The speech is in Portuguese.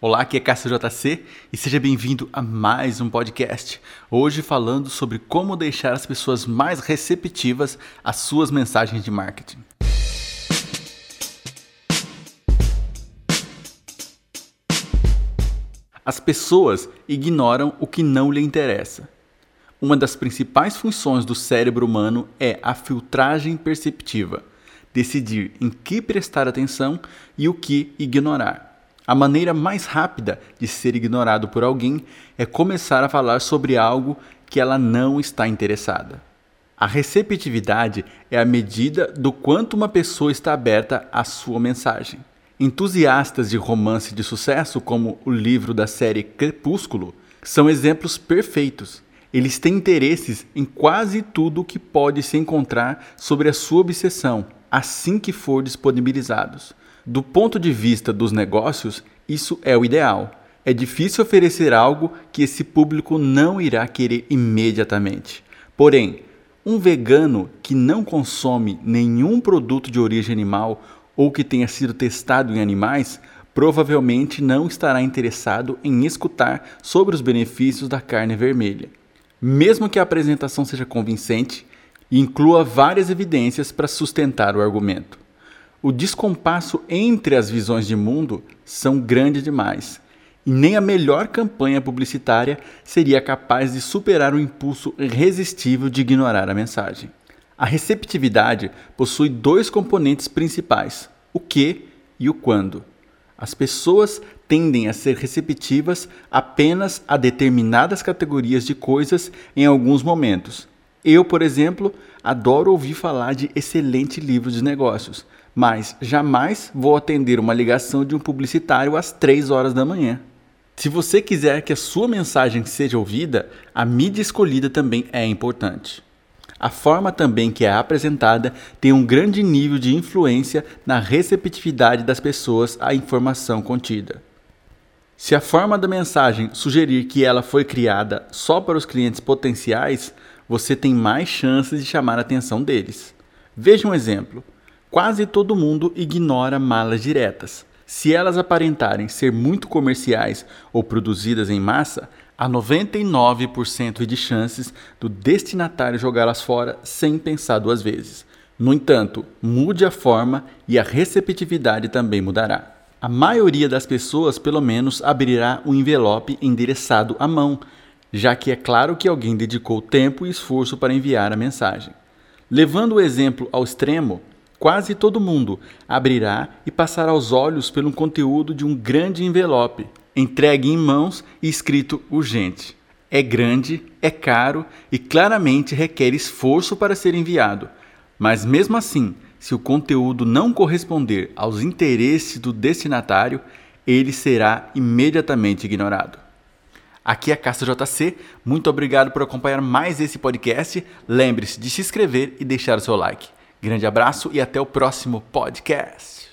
Olá, aqui é Cássio JC e seja bem-vindo a mais um podcast. Hoje falando sobre como deixar as pessoas mais receptivas às suas mensagens de marketing. As pessoas ignoram o que não lhe interessa. Uma das principais funções do cérebro humano é a filtragem perceptiva, decidir em que prestar atenção e o que ignorar. A maneira mais rápida de ser ignorado por alguém é começar a falar sobre algo que ela não está interessada. A receptividade é a medida do quanto uma pessoa está aberta à sua mensagem. Entusiastas de romance de sucesso, como o livro da série Crepúsculo, são exemplos perfeitos. Eles têm interesses em quase tudo que pode se encontrar sobre a sua obsessão, assim que for disponibilizados. Do ponto de vista dos negócios, isso é o ideal. É difícil oferecer algo que esse público não irá querer imediatamente. Porém, um vegano que não consome nenhum produto de origem animal ou que tenha sido testado em animais provavelmente não estará interessado em escutar sobre os benefícios da carne vermelha. Mesmo que a apresentação seja convincente inclua várias evidências para sustentar o argumento. O descompasso entre as visões de mundo são grande demais, e nem a melhor campanha publicitária seria capaz de superar o impulso irresistível de ignorar a mensagem. A receptividade possui dois componentes principais: o que e o quando. As pessoas tendem a ser receptivas apenas a determinadas categorias de coisas em alguns momentos. Eu, por exemplo, adoro ouvir falar de excelente livro de negócios, mas jamais vou atender uma ligação de um publicitário às 3 horas da manhã. Se você quiser que a sua mensagem seja ouvida, a mídia escolhida também é importante. A forma também que é apresentada tem um grande nível de influência na receptividade das pessoas à informação contida. Se a forma da mensagem sugerir que ela foi criada só para os clientes potenciais, você tem mais chances de chamar a atenção deles. Veja um exemplo. Quase todo mundo ignora malas diretas. Se elas aparentarem ser muito comerciais ou produzidas em massa, há 99% de chances do destinatário jogá-las fora sem pensar duas vezes. No entanto, mude a forma e a receptividade também mudará. A maioria das pessoas, pelo menos, abrirá um envelope endereçado à mão, já que é claro que alguém dedicou tempo e esforço para enviar a mensagem. Levando o exemplo ao extremo, Quase todo mundo abrirá e passará os olhos pelo conteúdo de um grande envelope, entregue em mãos e escrito urgente. É grande, é caro e claramente requer esforço para ser enviado. Mas mesmo assim, se o conteúdo não corresponder aos interesses do destinatário, ele será imediatamente ignorado. Aqui é Castro JC, muito obrigado por acompanhar mais esse podcast. Lembre-se de se inscrever e deixar o seu like. Grande abraço e até o próximo podcast.